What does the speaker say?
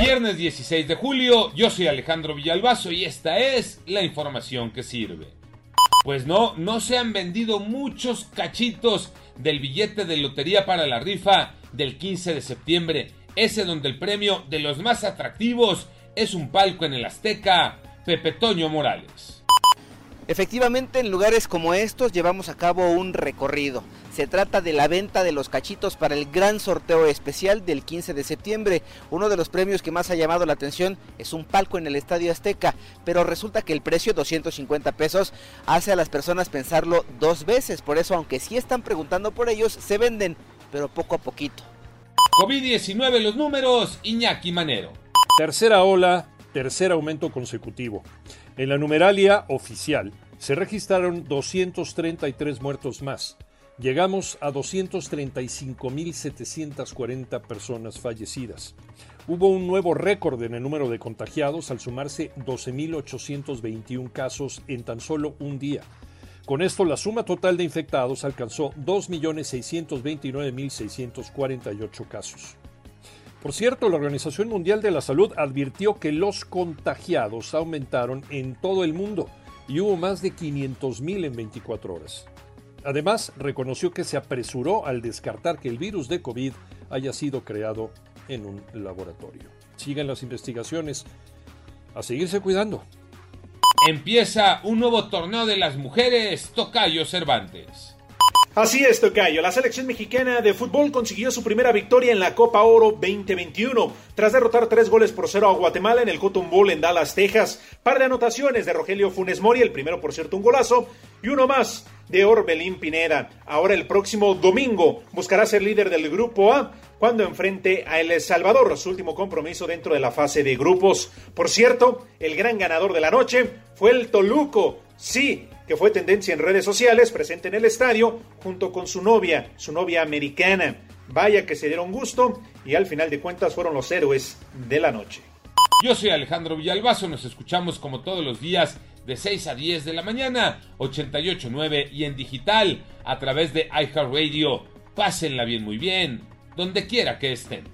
Viernes 16 de julio, yo soy Alejandro Villalbazo y esta es la información que sirve. Pues no, no se han vendido muchos cachitos del billete de lotería para la rifa del 15 de septiembre, ese donde el premio de los más atractivos es un palco en el Azteca, Pepe Toño Morales. Efectivamente, en lugares como estos llevamos a cabo un recorrido. Se trata de la venta de los cachitos para el gran sorteo especial del 15 de septiembre. Uno de los premios que más ha llamado la atención es un palco en el Estadio Azteca, pero resulta que el precio, 250 pesos, hace a las personas pensarlo dos veces. Por eso, aunque sí están preguntando por ellos, se venden, pero poco a poquito. COVID-19 los números, Iñaki Manero. Tercera ola, tercer aumento consecutivo. En la numeralia oficial se registraron 233 muertos más. Llegamos a 235.740 personas fallecidas. Hubo un nuevo récord en el número de contagiados al sumarse 12.821 casos en tan solo un día. Con esto, la suma total de infectados alcanzó 2.629.648 casos. Por cierto, la Organización Mundial de la Salud advirtió que los contagiados aumentaron en todo el mundo y hubo más de 500.000 en 24 horas. Además, reconoció que se apresuró al descartar que el virus de COVID haya sido creado en un laboratorio. Sigan las investigaciones. A seguirse cuidando. Empieza un nuevo torneo de las mujeres, Tocayo Cervantes. Así es, Tocayo. La selección mexicana de fútbol consiguió su primera victoria en la Copa Oro 2021 tras derrotar tres goles por cero a Guatemala en el Cotton Bowl en Dallas, Texas. Par de anotaciones de Rogelio Funes Mori, el primero por cierto un golazo, y uno más de Orbelín Pineda. Ahora el próximo domingo buscará ser líder del Grupo A cuando enfrente a El Salvador, su último compromiso dentro de la fase de grupos. Por cierto, el gran ganador de la noche fue el Toluco. Sí, que fue tendencia en redes sociales, presente en el estadio, junto con su novia, su novia americana. Vaya que se dieron gusto y al final de cuentas fueron los héroes de la noche. Yo soy Alejandro Villalbazo, nos escuchamos como todos los días de 6 a 10 de la mañana, 88.9 y en digital a través de iHeartRadio. Pásenla bien, muy bien, donde quiera que estén.